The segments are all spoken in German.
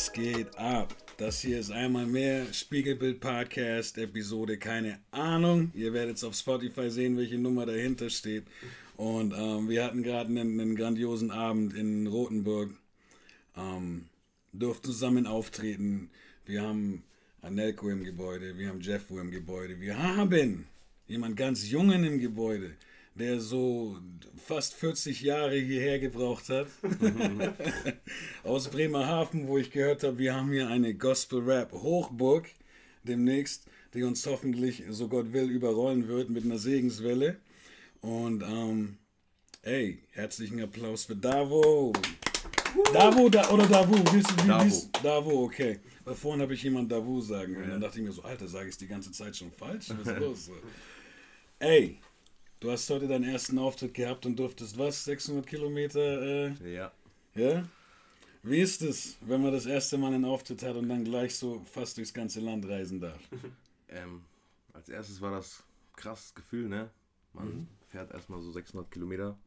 Was geht ab? Das hier ist einmal mehr Spiegelbild Podcast Episode, keine Ahnung. Ihr werdet es auf Spotify sehen, welche Nummer dahinter steht. Und ähm, wir hatten gerade einen, einen, grandiosen Abend in Rothenburg. Ähm, durften zusammen auftreten. Wir haben Anelko im Gebäude, wir haben Jeffo im Gebäude, wir haben jemand ganz Jungen im Gebäude der so fast 40 Jahre hierher gebraucht hat. Aus Bremerhaven, wo ich gehört habe, wir haben hier eine Gospel-Rap-Hochburg demnächst, die uns hoffentlich, so Gott will, überrollen wird mit einer Segenswelle. Und ähm, ey, herzlichen Applaus für Davo. Davo da, oder Davu? Wie, wie, Davo. Davo, okay. Weil vorhin habe ich jemand Davu sagen hören. Ja. Dann dachte ich mir so, Alter, sage ich es die ganze Zeit schon falsch? Was ist los? ey, Du hast heute deinen ersten Auftritt gehabt und durftest was? 600 Kilometer? Äh, ja. Ja? Wie ist es, wenn man das erste Mal einen Auftritt hat und dann gleich so fast durchs ganze Land reisen darf? ähm, als erstes war das krasses Gefühl, ne? Man mhm. fährt erstmal so 600 Kilometer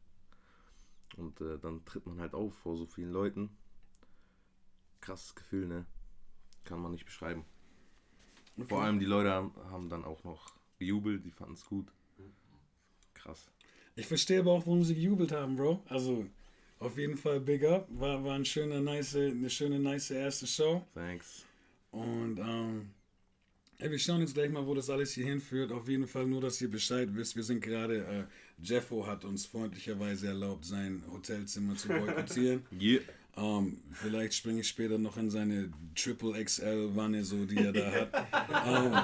und äh, dann tritt man halt auf vor so vielen Leuten. Krasses Gefühl, ne? Kann man nicht beschreiben. Okay. Vor allem die Leute haben dann auch noch gejubelt, die fanden es gut krass. Ich verstehe aber auch, warum sie gejubelt haben, Bro. Also, auf jeden Fall big up. War, war ein schöner, nice, eine schöne, nice erste Show. Thanks. Und, ähm, ey, wir schauen jetzt gleich mal, wo das alles hier hinführt. Auf jeden Fall nur, dass ihr Bescheid wisst. Wir sind gerade, äh, Jeffo hat uns freundlicherweise erlaubt, sein Hotelzimmer zu boykottieren. yeah. Um, ähm, vielleicht springe ich später noch in seine Triple XL Wanne, so die er da hat. um, ähm,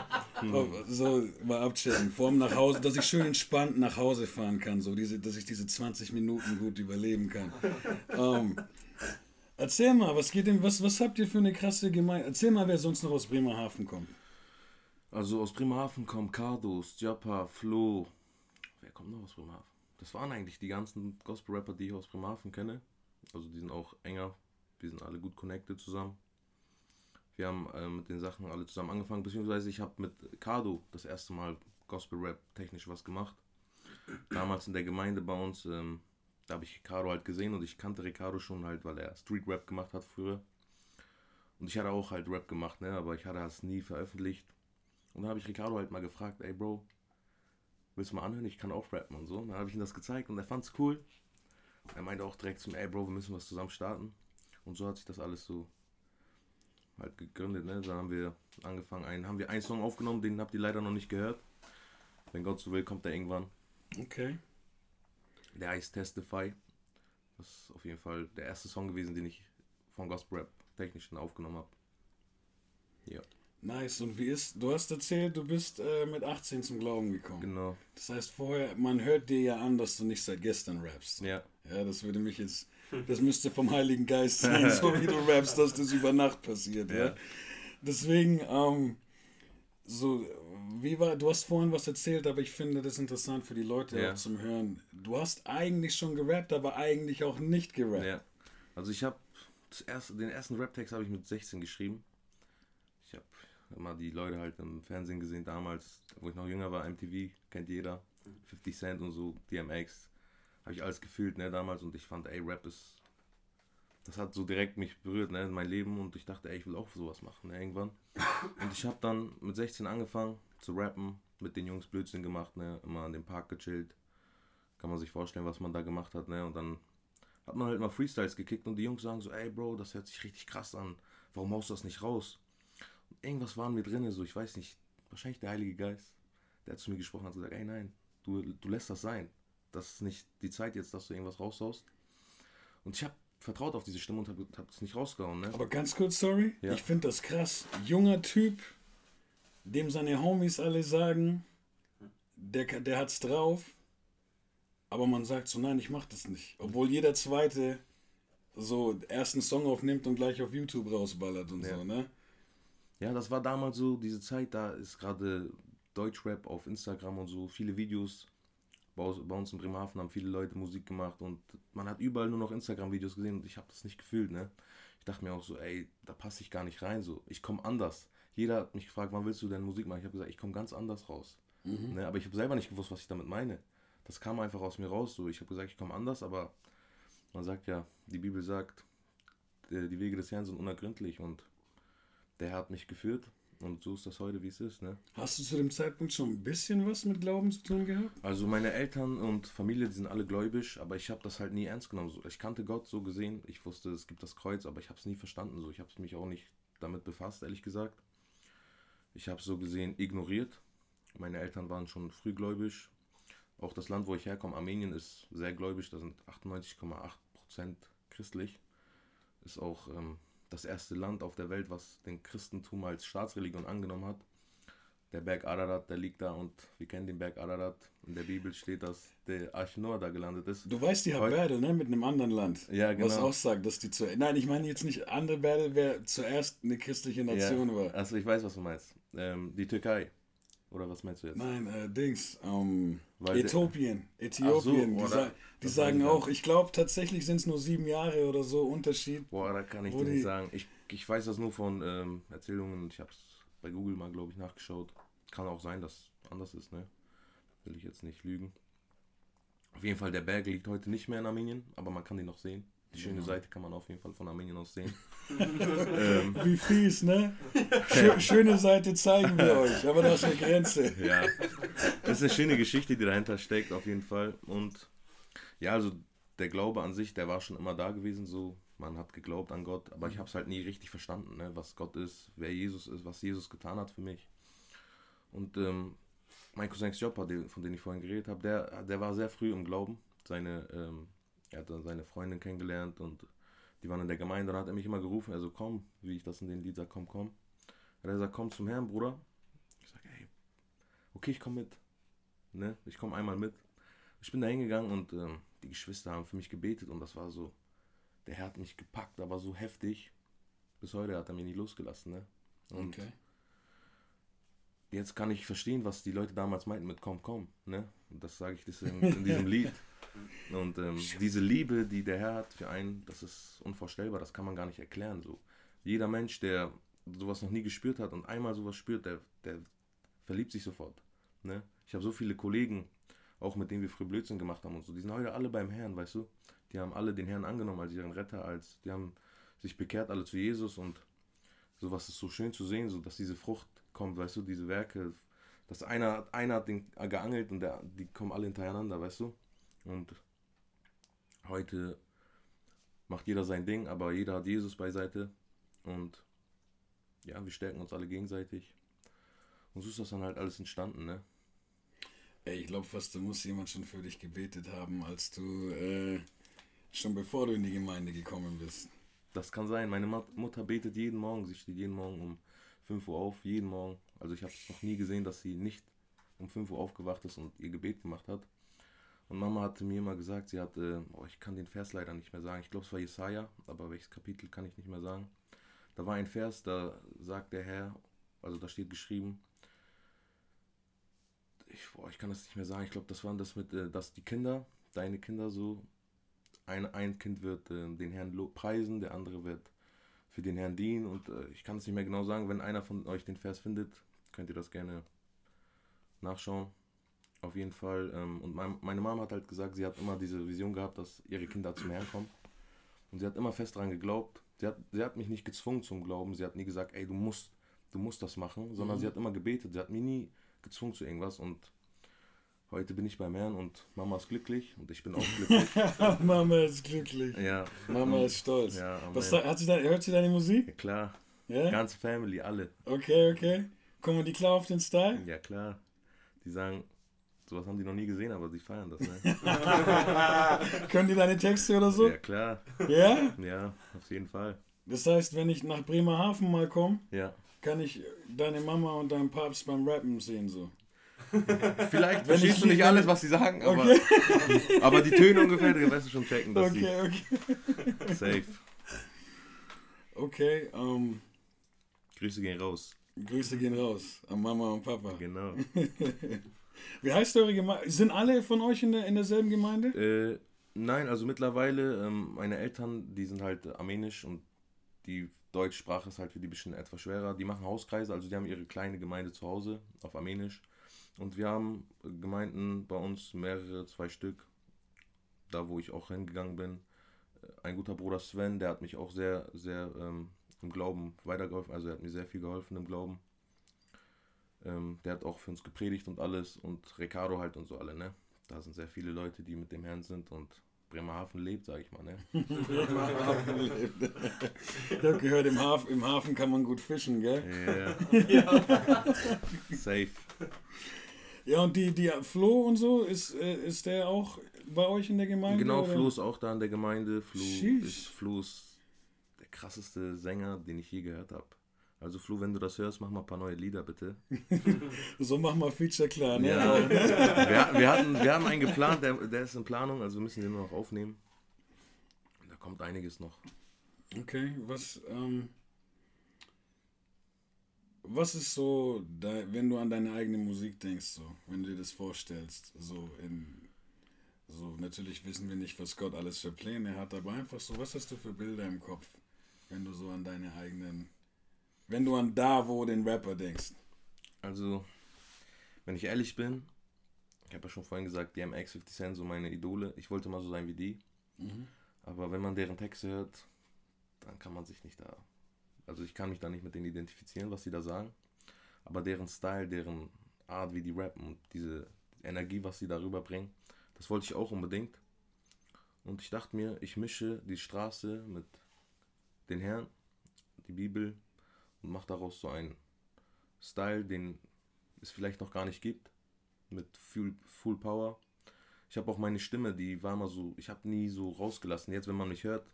so mal abchecken. Vor allem nach Hause, dass ich schön entspannt nach Hause fahren kann, so diese, dass ich diese 20 Minuten gut überleben kann. Um, ähm, erzähl mal, was geht denn, was, was habt ihr für eine krasse Gemeinde? Erzähl mal, wer sonst noch aus Bremerhaven kommt. Also aus Bremerhaven kommen Cardo, Stjapa, Flo. Wer kommt noch aus Bremerhaven? Das waren eigentlich die ganzen Gospel-Rapper, die ich aus Bremerhaven kenne. Also die sind auch enger. Wir sind alle gut connected zusammen. Wir haben äh, mit den Sachen alle zusammen angefangen, beziehungsweise ich habe mit Cardo das erste Mal Gospel Rap technisch was gemacht. Damals in der Gemeinde bei uns, ähm, da habe ich Ricardo halt gesehen und ich kannte Ricardo schon halt, weil er Street Rap gemacht hat früher. Und ich hatte auch halt Rap gemacht, ne, aber ich hatte das nie veröffentlicht. Und dann habe ich Ricardo halt mal gefragt, ey Bro, willst du mal anhören? Ich kann auch rappen und so. Und dann habe ich ihm das gezeigt und er fand es cool. Er meinte auch direkt zu mir, ey Bro, wir müssen was zusammen starten. Und so hat sich das alles so halt gegründet. Ne? Dann haben wir angefangen, einen, haben wir einen Song aufgenommen, den habt ihr leider noch nicht gehört. Wenn Gott so will, kommt er irgendwann. Okay. Der heißt Testify. Das ist auf jeden Fall der erste Song gewesen, den ich von Gospel Rap technischen aufgenommen habe. Ja. Nice. Und wie ist, du hast erzählt, du bist äh, mit 18 zum Glauben gekommen. Genau. Das heißt, vorher, man hört dir ja an, dass du nicht seit gestern rappst. Ja. Ja, das würde mich jetzt, das müsste vom Heiligen Geist sein, so wie du rappst, dass das über Nacht passiert. Ja. ja? Deswegen, ähm, so, wie war, du hast vorhin was erzählt, aber ich finde das interessant für die Leute ja. auch zum Hören. Du hast eigentlich schon gerappt, aber eigentlich auch nicht gerappt. Ja. Also ich habe erste, den ersten Rap-Text habe ich mit 16 geschrieben. Ich habe immer die Leute halt im Fernsehen gesehen damals, wo ich noch jünger war, MTV, kennt jeder. 50 Cent und so, DMX. Habe ich alles gefühlt, ne, damals und ich fand, ey, Rap ist. Das hat so direkt mich berührt, ne, in mein Leben und ich dachte, ey, ich will auch sowas machen, ne, irgendwann. Und ich habe dann mit 16 angefangen zu rappen, mit den Jungs Blödsinn gemacht, ne, immer an dem Park gechillt. Kann man sich vorstellen, was man da gemacht hat, ne, und dann hat man halt mal Freestyles gekickt und die Jungs sagen so, ey, Bro, das hört sich richtig krass an. Warum haust du das nicht raus? irgendwas war in mir drin, so ich weiß nicht, wahrscheinlich der Heilige Geist, der hat zu mir gesprochen hat gesagt, ey nein, du, du lässt das sein. Das ist nicht die Zeit jetzt, dass du irgendwas raushaust. Und ich habe vertraut auf diese Stimme und habe hab es nicht rausgehauen. Ne? Aber ganz kurz, sorry, ja. ich finde das krass. Junger Typ, dem seine Homies alle sagen, der, der hat's drauf, aber man sagt so, nein, ich mach das nicht. Obwohl jeder Zweite so ersten Song aufnimmt und gleich auf YouTube rausballert und ja. so, ne? Ja, das war damals so, diese Zeit, da ist gerade Deutschrap auf Instagram und so, viele Videos. Bei, uns in Bremerhaven haben viele Leute Musik gemacht und man hat überall nur noch Instagram-Videos gesehen und ich habe das nicht gefühlt, ne? Ich dachte mir auch so, ey, da passe ich gar nicht rein, so. Ich komme anders. Jeder hat mich gefragt, wann willst du denn Musik machen? Ich habe gesagt, ich komme ganz anders raus. Mhm. Ne? Aber ich habe selber nicht gewusst, was ich damit meine. Das kam einfach aus mir raus, so. Ich habe gesagt, ich komme anders, aber man sagt ja, die Bibel sagt, äh, die Wege des Herrn sind unergründlich und der Herr hat mich geführt und so ist das heute, wie es ist. Ne? Hast du zu dem Zeitpunkt schon ein bisschen was mit Glauben zu tun gehabt? Also meine Eltern und Familie, die sind alle gläubig, aber ich habe das halt nie ernst genommen. Ich kannte Gott so gesehen, ich wusste, es gibt das Kreuz, aber ich habe es nie verstanden. So. Ich habe mich auch nicht damit befasst, ehrlich gesagt. Ich habe es so gesehen ignoriert. Meine Eltern waren schon frühgläubig. Auch das Land, wo ich herkomme, Armenien, ist sehr gläubig. Da sind 98,8% christlich. Ist auch ähm, das erste Land auf der Welt, was den Christentum als Staatsreligion angenommen hat. Der Berg Ararat, der liegt da und wir kennen den Berg Ararat. In der Bibel steht, dass der Arch Noah da gelandet ist. Du weißt, die hat Battle, ne? Mit einem anderen Land. Ja, genau. Was auch sagt, dass die zu. Nein, ich meine jetzt nicht andere Battle, wer zuerst eine christliche Nation ja. war. Also ich weiß, was du meinst. Ähm, die Türkei. Oder was meinst du jetzt? Nein, äh, Dings. Ähm, Äthiopien. Äthiopien. so, die sa die sagen auch, ich glaube tatsächlich sind es nur sieben Jahre oder so Unterschied. Boah, da kann ich dir nicht sagen. Ich, ich weiß das nur von ähm, Erzählungen. Ich habe es bei Google mal, glaube ich, nachgeschaut. Kann auch sein, dass anders ist, ne? Will ich jetzt nicht lügen. Auf jeden Fall, der Berg liegt heute nicht mehr in Armenien, aber man kann ihn noch sehen. Die schöne Seite kann man auf jeden Fall von Armenien aus sehen. ähm, Wie fies, ne? Schö schöne Seite zeigen wir euch, aber da ist eine Grenze. ja, das ist eine schöne Geschichte, die dahinter steckt, auf jeden Fall. Und ja, also der Glaube an sich, der war schon immer da gewesen, so. Man hat geglaubt an Gott, aber ich habe es halt nie richtig verstanden, ne? was Gott ist, wer Jesus ist, was Jesus getan hat für mich. Und ähm, mein Cousin Joppa, von dem ich vorhin geredet habe, der, der war sehr früh im Glauben. Seine, ähm, er hat dann seine Freundin kennengelernt und die waren in der Gemeinde und dann hat er mich immer gerufen, also komm, wie ich das in den Lied sage, komm, komm. Hat er gesagt, komm zum Herrn, Bruder. Ich sage, ey, okay, ich komme mit. Ne? Ich komme einmal mit. Ich bin da hingegangen und ähm, die Geschwister haben für mich gebetet und das war so, der Herr hat mich gepackt, aber so heftig. Bis heute hat er mich nicht losgelassen. Ne? Und Okay. jetzt kann ich verstehen, was die Leute damals meinten mit komm, komm. Ne? Und das sage ich in, in diesem Lied. Und ähm, diese Liebe, die der Herr hat für einen, das ist unvorstellbar, das kann man gar nicht erklären. So. Jeder Mensch, der sowas noch nie gespürt hat und einmal sowas spürt, der, der verliebt sich sofort. Ne? Ich habe so viele Kollegen, auch mit denen wir früher Blödsinn gemacht haben und so, die sind heute alle beim Herrn, weißt du? Die haben alle den Herrn angenommen als ihren Retter, als die haben sich bekehrt alle zu Jesus und sowas ist so schön zu sehen, so dass diese Frucht kommt, weißt du, diese Werke, dass einer, einer hat den geangelt und der, die kommen alle hintereinander, weißt du? Und heute macht jeder sein Ding, aber jeder hat Jesus beiseite und ja, wir stärken uns alle gegenseitig. Und so ist das dann halt alles entstanden, ne? Ey, ich glaube fast, da muss jemand schon für dich gebetet haben, als du, äh, schon bevor du in die Gemeinde gekommen bist. Das kann sein. Meine Mutter betet jeden Morgen. Sie steht jeden Morgen um 5 Uhr auf, jeden Morgen. Also ich habe noch nie gesehen, dass sie nicht um 5 Uhr aufgewacht ist und ihr Gebet gemacht hat. Und Mama hatte mir immer gesagt, sie hat, äh, oh, ich kann den Vers leider nicht mehr sagen. Ich glaube, es war Jesaja, aber welches Kapitel kann ich nicht mehr sagen. Da war ein Vers, da sagt der Herr, also da steht geschrieben, ich, boah, ich kann das nicht mehr sagen. Ich glaube, das waren das mit, äh, dass die Kinder, deine Kinder so, ein, ein Kind wird äh, den Herrn preisen, der andere wird für den Herrn dienen und äh, ich kann es nicht mehr genau sagen. Wenn einer von euch den Vers findet, könnt ihr das gerne nachschauen. Auf jeden Fall. Ähm, und mein, meine Mama hat halt gesagt, sie hat immer diese Vision gehabt, dass ihre Kinder zum Herrn kommen. Und sie hat immer fest daran geglaubt. Sie hat, sie hat mich nicht gezwungen zum Glauben. Sie hat nie gesagt, ey, du musst, du musst das machen, sondern Mhm. sie hat immer gebetet. Sie hat mich nie gezwungen zu irgendwas und heute bin ich beim Herrn und Mama ist glücklich und ich bin auch glücklich. Mama ist glücklich. ja. Mama ist stolz. Ja. Was, hat sie da, hört sie deine Musik? ja, klar. Ja? Ganze Family, alle. Okay, okay. Kommen die klar auf den Style? Ja, klar. Die sagen, sowas haben die noch nie gesehen, aber sie feiern das, ne? Können die deine Texte oder so? Ja, klar. Ja? Ja, auf jeden Fall. Das heißt, wenn ich nach Bremerhaven mal komme, Ja. kann ich deine Mama und deinen Papst beim Rappen sehen so. Vielleicht Wenn ich verstehst du die- nicht alles, was sie sagen, aber, aber die Töne ungefähr, die wirst du schon checken, dass Okay, okay. sie safe. Okay, ähm, Grüße gehen raus. Grüße gehen raus an Mama und Papa. Genau. Wie heißt eure Gemeinde? Sind alle von euch in, der, in derselben Gemeinde? Äh, nein, also mittlerweile, ähm, meine Eltern, die sind halt armenisch und die Deutschsprache ist halt für die ein bisschen etwas schwerer. Die machen Hauskreise, also die haben ihre kleine Gemeinde zu Hause auf armenisch. Und wir haben Gemeinden bei uns, mehrere, zwei Stück, da wo ich auch hingegangen bin. ein guter Bruder Sven, der hat mich auch sehr, sehr ähm, im Glauben weitergeholfen. Also er hat mir sehr viel geholfen im Glauben. Ähm, der hat auch für uns gepredigt und alles und Ricardo halt und so alle, ne? Da sind sehr viele Leute, die mit dem Herrn sind und Bremerhaven lebt, sag ich mal, ne? Bremerhaven lebt. Ich hab gehört, im Hafen, im Hafen kann man gut fischen, gell? Yeah. ja. Safe. Ja, und die, die Flo und so, ist, äh, ist der auch bei euch in der Gemeinde? Genau, oder? Flo ist auch da in der Gemeinde. Flo ist, Flo ist der krasseste Sänger, den ich je gehört habe. Also Flo, wenn du das hörst, mach mal ein paar neue Lieder bitte. so mach mal Feature klar, ne? Ja. wir, wir, hatten, wir haben einen geplant, der, der ist in Planung, also müssen den nur noch aufnehmen. Da kommt einiges noch. Okay, was, ähm, was ist so, wenn du an deine eigene Musik denkst, so, wenn du dir das vorstellst, so in, so natürlich wissen wir nicht, was Gott alles für Pläne hat, aber einfach so, was hast du für Bilder im Kopf, wenn du so an deine eigenen wenn du an Davo, den Rapper, denkst? Also, wenn ich ehrlich bin, ich habe ja schon vorhin gesagt, DMX, 50 Cent, so meine Idole. Ich wollte mal so sein wie die. Mhm. Aber wenn man deren Texte hört, dann kann man sich nicht da. Also ich kann mich da nicht mit denen identifizieren, was sie da sagen. Aber deren Style, deren Art, wie die rappen und diese Energie, was sie darüber bringen, das wollte ich auch unbedingt. Und ich dachte mir, ich mische die Straße mit den Herren, die Bibel, und macht daraus so einen Style, den es vielleicht noch gar nicht gibt, mit Full, Full Power. Ich habe auch meine Stimme, die war mal so, ich habe nie so rausgelassen. Jetzt, wenn man mich hört,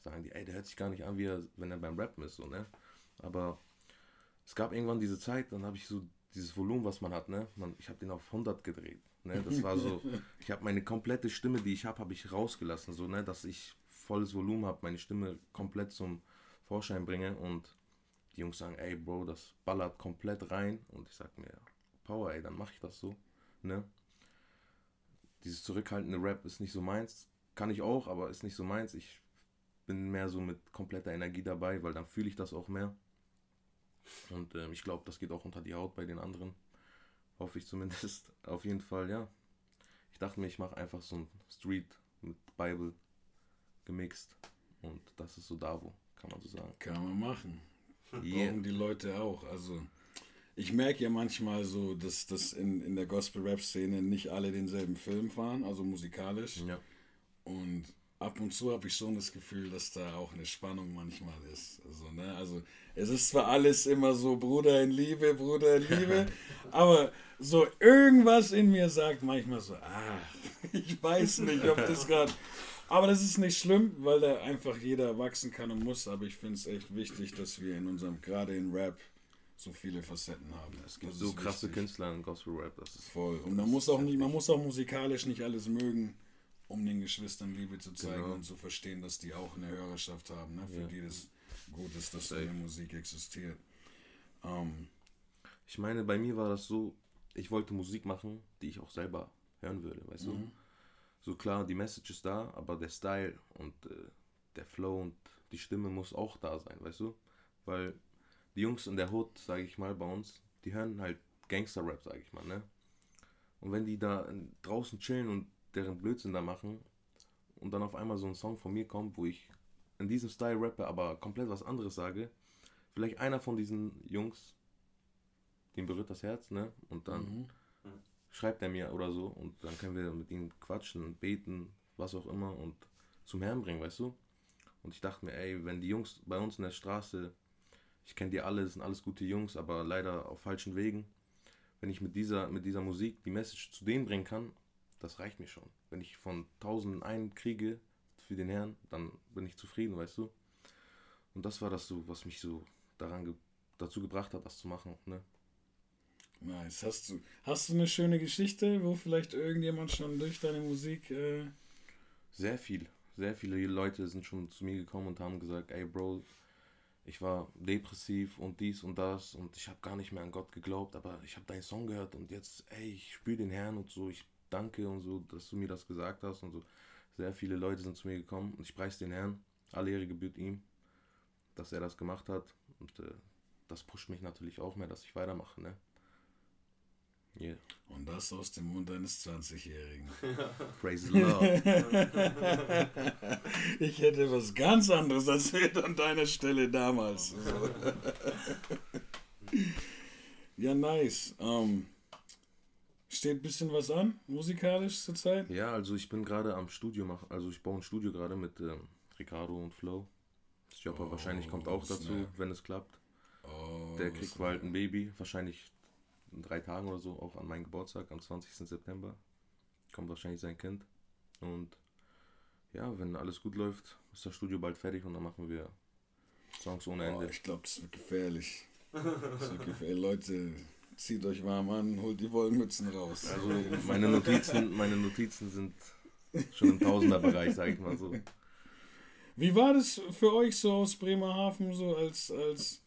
sagen die, ey, der hört sich gar nicht an, wie er, wenn er beim Rappen ist, so, ne? Aber es gab irgendwann diese Zeit, dann habe ich so dieses Volumen, was man hat, ne? Man, ich habe den auf 100 gedreht, ne? Das war so, ich habe meine komplette Stimme, die ich habe, habe ich rausgelassen, so, ne? Dass ich volles Volumen habe, meine Stimme komplett zum Vorschein bringe und die Jungs sagen, ey Bro, das ballert komplett rein. Und ich sag mir, Power, ey, dann mache ich das so. Ne? Dieses zurückhaltende Rap ist nicht so meins. Kann ich auch, aber ist nicht so meins. Ich bin mehr so mit kompletter Energie dabei, weil dann fühle ich das auch mehr. Und äh, ich glaube, das geht auch unter die Haut bei den anderen. Hoffe ich zumindest. Auf jeden Fall, ja. Ich dachte mir, ich mache einfach so ein Street mit Bible gemixt. Und das ist so Davo, kann man so sagen. Kann man machen. Yeah. Brauchen die Leute auch. Also ich merke ja manchmal so, dass, dass in, in der Gospel-Rap-Szene nicht alle denselben Film fahren, also musikalisch. Ja. Und ab und zu habe ich schon das Gefühl, dass da auch eine Spannung manchmal ist. Also, ne? also es ist zwar alles immer so Bruder in Liebe, Bruder in Liebe, aber so irgendwas in mir sagt manchmal so, ah, ich weiß nicht, ob das gerade aber das ist nicht schlimm, weil da einfach jeder wachsen kann und muss. Aber ich finde es echt wichtig, dass wir in unserem, gerade in Rap, so viele Facetten haben. Es gibt das so krasse wichtig. Künstler in Gospel Rap. Das ist voll. Und man muss auch nicht, man muss auch musikalisch nicht alles mögen, um den Geschwistern Liebe zu zeigen genau. und zu verstehen, dass die auch eine Hörerschaft haben, ne? für ja. die das gut ist, dass so eine Musik existiert. Um, ähm, ich meine, bei mir war das so, ich wollte Musik machen, die ich auch selber hören würde, weißt mhm. du? So klar, die Message ist da, aber der Style und äh, der Flow und die Stimme muss auch da sein, weißt du? Weil die Jungs in der Hood, sage ich mal, bei uns, die hören halt Gangster-Rap, sage ich mal, ne? Und wenn die da draußen chillen und deren Blödsinn da machen und dann auf einmal so ein Song von mir kommt, wo ich in diesem Style rappe, aber komplett was anderes sage, vielleicht einer von diesen Jungs, dem berührt das Herz, ne? Und dann mhm schreibt er mir oder so und dann können wir mit ihm quatschen, beten, was auch immer und zum Herrn bringen, weißt du? Und ich dachte mir, ey, wenn die Jungs bei uns in der Straße, ich kenne die alle, sind alles gute Jungs, aber leider auf falschen Wegen, wenn ich mit dieser, mit dieser Musik die Message zu denen bringen kann, das reicht mir schon. Wenn ich von tausenden einen kriege für den Herrn, dann bin ich zufrieden, weißt du? Und das war das so, was mich so daran ge dazu gebracht hat, das zu machen, ne? Nice. Hast du, hast du eine schöne Geschichte, wo vielleicht irgendjemand schon durch deine Musik. Äh sehr viel. Sehr viele Leute sind schon zu mir gekommen und haben gesagt: Ey, Bro, ich war depressiv und dies und das und ich habe gar nicht mehr an Gott geglaubt, aber ich habe deinen Song gehört und jetzt, ey, ich spüre den Herrn und so, ich danke und so, dass du mir das gesagt hast und so. Sehr viele Leute sind zu mir gekommen und ich preise den Herrn. Alle Ehre gebührt ihm, dass er das gemacht hat und äh, das pusht mich natürlich auch mehr, dass ich weitermache, ne? Yeah. Und das aus dem Mund eines 20-Jährigen. Praise the Lord. ich hätte was ganz anderes erzählt an deiner Stelle damals. ja, nice. Um, ähm, steht ein bisschen was an, musikalisch zurzeit? Ja, also ich bin gerade am Studio machen, also ich baue ein Studio gerade mit ähm, Ricardo und Flo. Das Jopper oh, wahrscheinlich kommt auch dazu, snap. wenn es klappt. Oh, Der kriegt bald ein Baby, wahrscheinlich in drei Tagen oder so, auch an meinen Geburtstag, am 20. September. Kommt wahrscheinlich sein Kind. Und ja, wenn alles gut läuft, ist das Studio bald fertig und dann machen wir Songs ohne Ende. Oh, ich glaube, das wird gefährlich. Das wird gefährlich. Leute, zieht euch warm an, holt die Wollmützen raus. Also meine Notizen, meine Notizen sind schon im Tausenderbereich, sag ich mal so. Wie war das für euch so aus Bremerhaven, so als, als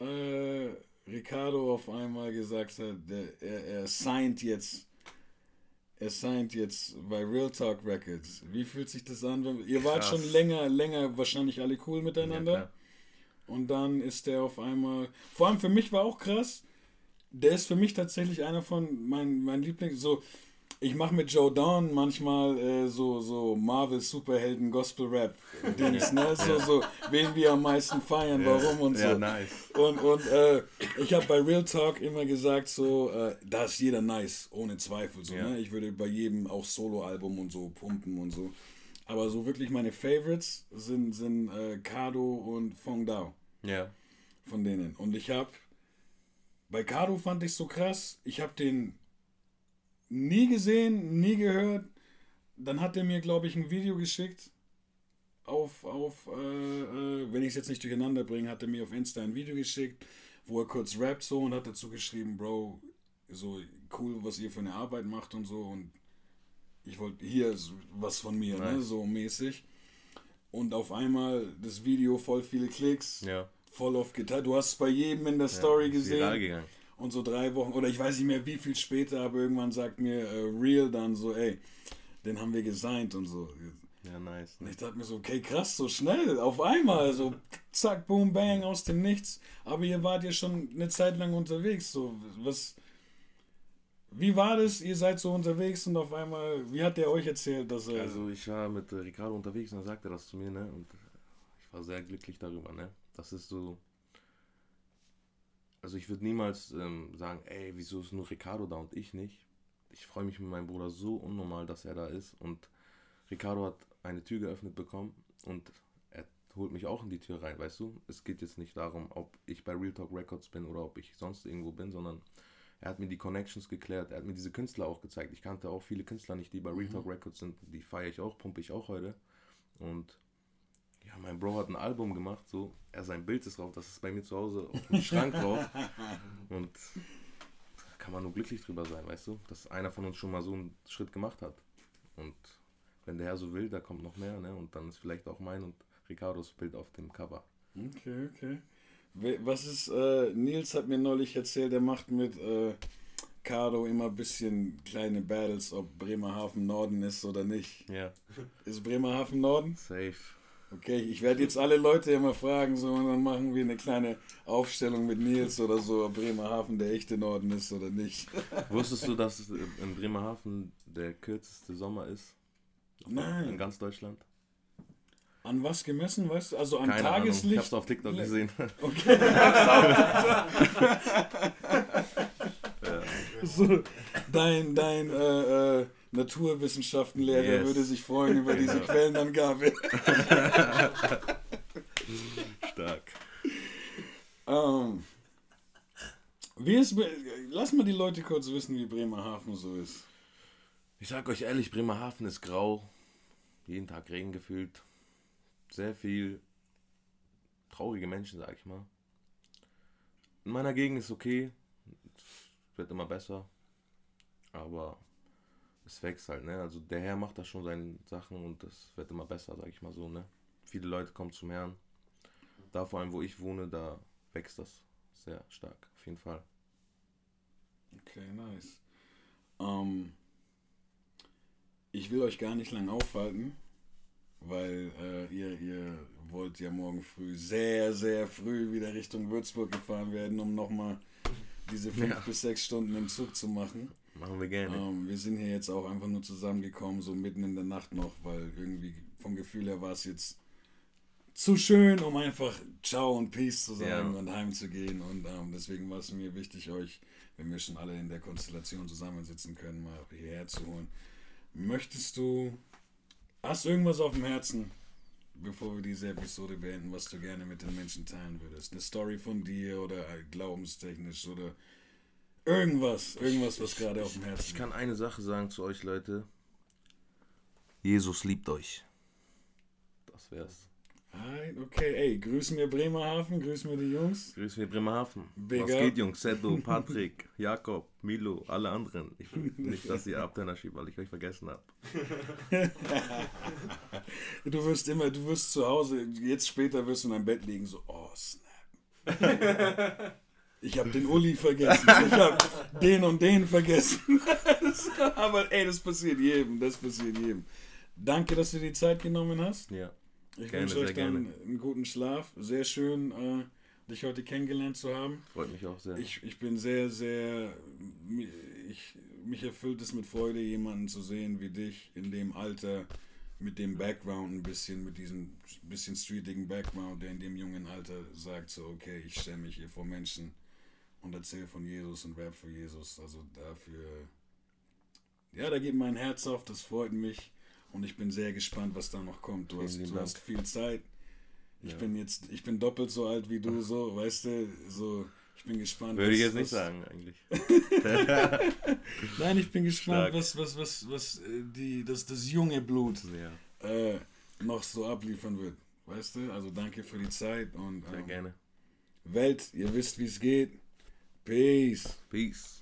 äh, Ricardo auf einmal gesagt hat, der, er, er signed jetzt, er signed jetzt bei Real Talk Records. Wie fühlt sich das an? Ihr Krass. wart schon länger, länger wahrscheinlich alle cool miteinander. Ja, und dann ist der auf einmal, vor allem für mich war auch krass, der ist für mich tatsächlich einer von meinen, meinen Lieblings, so, ich mache mit Joe Dawn manchmal äh, so, so Marvel Superhelden Gospel Rap Dings, ne? So, so, wen wir am meisten feiern, warum und so. Ja, nice. Und, und äh, ich habe bei Real Talk immer gesagt, so, äh, da ist jeder nice, ohne Zweifel. So, ja. ne? Ich würde bei jedem auch Solo-Album und so pumpen und so. Aber so wirklich meine Favorites sind, sind äh, Kado und Fong Dao. Ja. Von denen. Und ich habe, bei Kado fand ich so krass, ich habe den nie gesehen, nie gehört. Dann hat er mir, glaube ich, ein Video geschickt. Auf, auf äh, äh, wenn ich es jetzt nicht durcheinander bringe, hat er mir auf Insta ein Video geschickt, wo er kurz rappt so und hat dazu geschrieben, Bro, so cool, was ihr für eine Arbeit macht und so. Und ich wollte hier was von mir, ne, so mäßig. Und auf einmal das Video voll viele Klicks, ja. voll oft geteilt. Du hast es bei jedem in der ja, Story gesehen. Und so drei Wochen, oder ich weiß nicht mehr wie viel später, aber irgendwann sagt mir äh, Real dann so, ey, den haben wir gesigned und so. Ja, nice. Und ich dachte mir so, okay, krass, so schnell, auf einmal, so zack, boom, bang, aus dem Nichts. Aber ihr wart ja schon eine Zeit lang unterwegs, so, was, wie war das? Ihr seid so unterwegs und auf einmal, wie hat der euch erzählt, dass er... Also ich war mit Ricardo unterwegs und er sagte das zu mir, ne, und ich war sehr glücklich darüber, ne. Das ist so, also ich würde niemals ähm, sagen, ey, wieso ist nur Ricardo da und ich nicht? Ich freue mich mit meinem Bruder so unnormal, dass er da ist und Ricardo hat eine Tür geöffnet bekommen und er holt mich auch in die Tür rein, weißt du? Es geht jetzt nicht darum, ob ich bei Real Talk Records bin oder ob ich sonst irgendwo bin, sondern er hat mir die Connections geklärt, er hat mir diese Künstler auch gezeigt. Ich kannte auch viele Künstler nicht, die bei Real mhm. Talk Records sind, die feiere ich auch, pumpe ich auch heute. Und ja, mein Bro hat ein Album gemacht, so, er sein Bild ist drauf, das ist bei mir zu Hause auf dem Schrank drauf. Und da kann man nur glücklich drüber sein, weißt du, dass einer von uns schon mal so einen Schritt gemacht hat. Und wenn der Herr so will, da kommt noch mehr, ne? Und dann ist vielleicht auch mein und Ricardos Bild auf dem Cover. Okay, okay. Was ist, äh, Nils hat mir neulich erzählt, er macht mit äh, Cardo immer ein bisschen kleine Battles, ob Bremerhaven Norden ist oder nicht. Ja. Ist Bremerhaven Norden? Safe. Okay, ich werde jetzt alle Leute immer fragen, so, und dann machen wir eine kleine Aufstellung mit Nils oder so, ob Bremerhaven der echte Norden ist oder nicht. Wusstest du, dass in Bremerhaven der kürzeste Sommer ist? Nein. In ganz Deutschland? An was gemessen, weißt du? Also an Keine Tageslicht? Ahnung. Ich hab's auf TikTok gesehen. Okay. so, dein, dein, äh, äh, Naturwissenschaftenlehrer yes. würde sich freuen über diese genau. Quellenangabe. Stark. Ähm, wie ist, lass mal die Leute kurz wissen, wie Bremerhaven so ist. Ich sag euch ehrlich, Bremerhaven ist grau. Jeden Tag Regen gefühlt. Sehr viel traurige Menschen, sag ich mal. In meiner Gegend ist okay. Es wird immer besser. Aber es wächst halt, ne? Also der Herr macht da schon seine Sachen und das wird immer besser, sag ich mal so, ne? Viele Leute kommen zum Herrn. Da vor allem, wo ich wohne, da wächst das sehr stark, auf jeden Fall. Okay, nice. Ähm, ich will euch gar nicht lange aufhalten, weil äh, ihr, ihr wollt ja morgen früh sehr, sehr früh wieder Richtung Würzburg gefahren werden, um nochmal diese fünf Ja. bis sechs Stunden im Zug zu machen. Machen wir gerne. Ähm, wir sind hier jetzt auch einfach nur zusammengekommen, so mitten in der Nacht noch, weil irgendwie vom Gefühl her war es jetzt zu schön, um einfach Ciao und Peace zu sagen Ja. und heimzugehen. Und ähm, deswegen war es mir wichtig, euch, wenn wir schon alle in der Konstellation zusammensitzen können, mal hierher zu holen. Möchtest du, hast du irgendwas auf dem Herzen, bevor wir diese Episode beenden, was du gerne mit den Menschen teilen würdest? Eine Story von dir oder glaubenstechnisch oder irgendwas, irgendwas, was gerade auf dem Herzen Ich kann eine Sache sagen zu euch, Leute. Jesus liebt euch. Das wär's. Alright, okay, ey, grüßen wir Bremerhaven, grüßen wir die Jungs. Grüß mir Bremerhaven. Big Was geht, Jungs? Sedo, Patrick, Jakob, Milo, alle anderen. Ich will nicht, dass ihr Abtenner schiebt, weil ich euch vergessen habe. Du wirst immer, du wirst zu Hause, jetzt später wirst du in deinem Bett liegen, so, oh, snap. Ich habe den Uli vergessen, ich habe den und den vergessen. Aber ey, das passiert jedem, das passiert jedem. Danke, dass du dir die Zeit genommen hast. Ja. Ich Gerne, wünsche euch dann gerne. einen guten Schlaf. Sehr schön, äh, dich heute kennengelernt zu haben. Freut mich auch sehr. Ich, ich bin sehr, sehr. Ich, mich erfüllt es mit Freude, jemanden zu sehen wie dich in dem Alter, mit dem Background ein bisschen, mit diesem bisschen streetigen Background, der in dem jungen Alter sagt: so, okay, ich stelle mich hier vor Menschen und erzähle von Jesus und rap für Jesus. Also dafür. Ja, da geht mein Herz auf, das freut mich. Und ich bin sehr gespannt, was da noch kommt. Du, hast, du hast viel Zeit. Ich Ja. bin jetzt, ich bin doppelt so alt wie du, so, weißt du, so, ich bin gespannt. Würde ich was- jetzt nicht was- sagen, eigentlich. Nein, ich bin gespannt, Stark. was, was, was, was äh, die, das, das junge Blut Ja, äh, noch so abliefern wird. Weißt du? Also danke für die Zeit und sehr ähm, gerne. Welt, ihr wisst, wie es geht. Peace. Peace.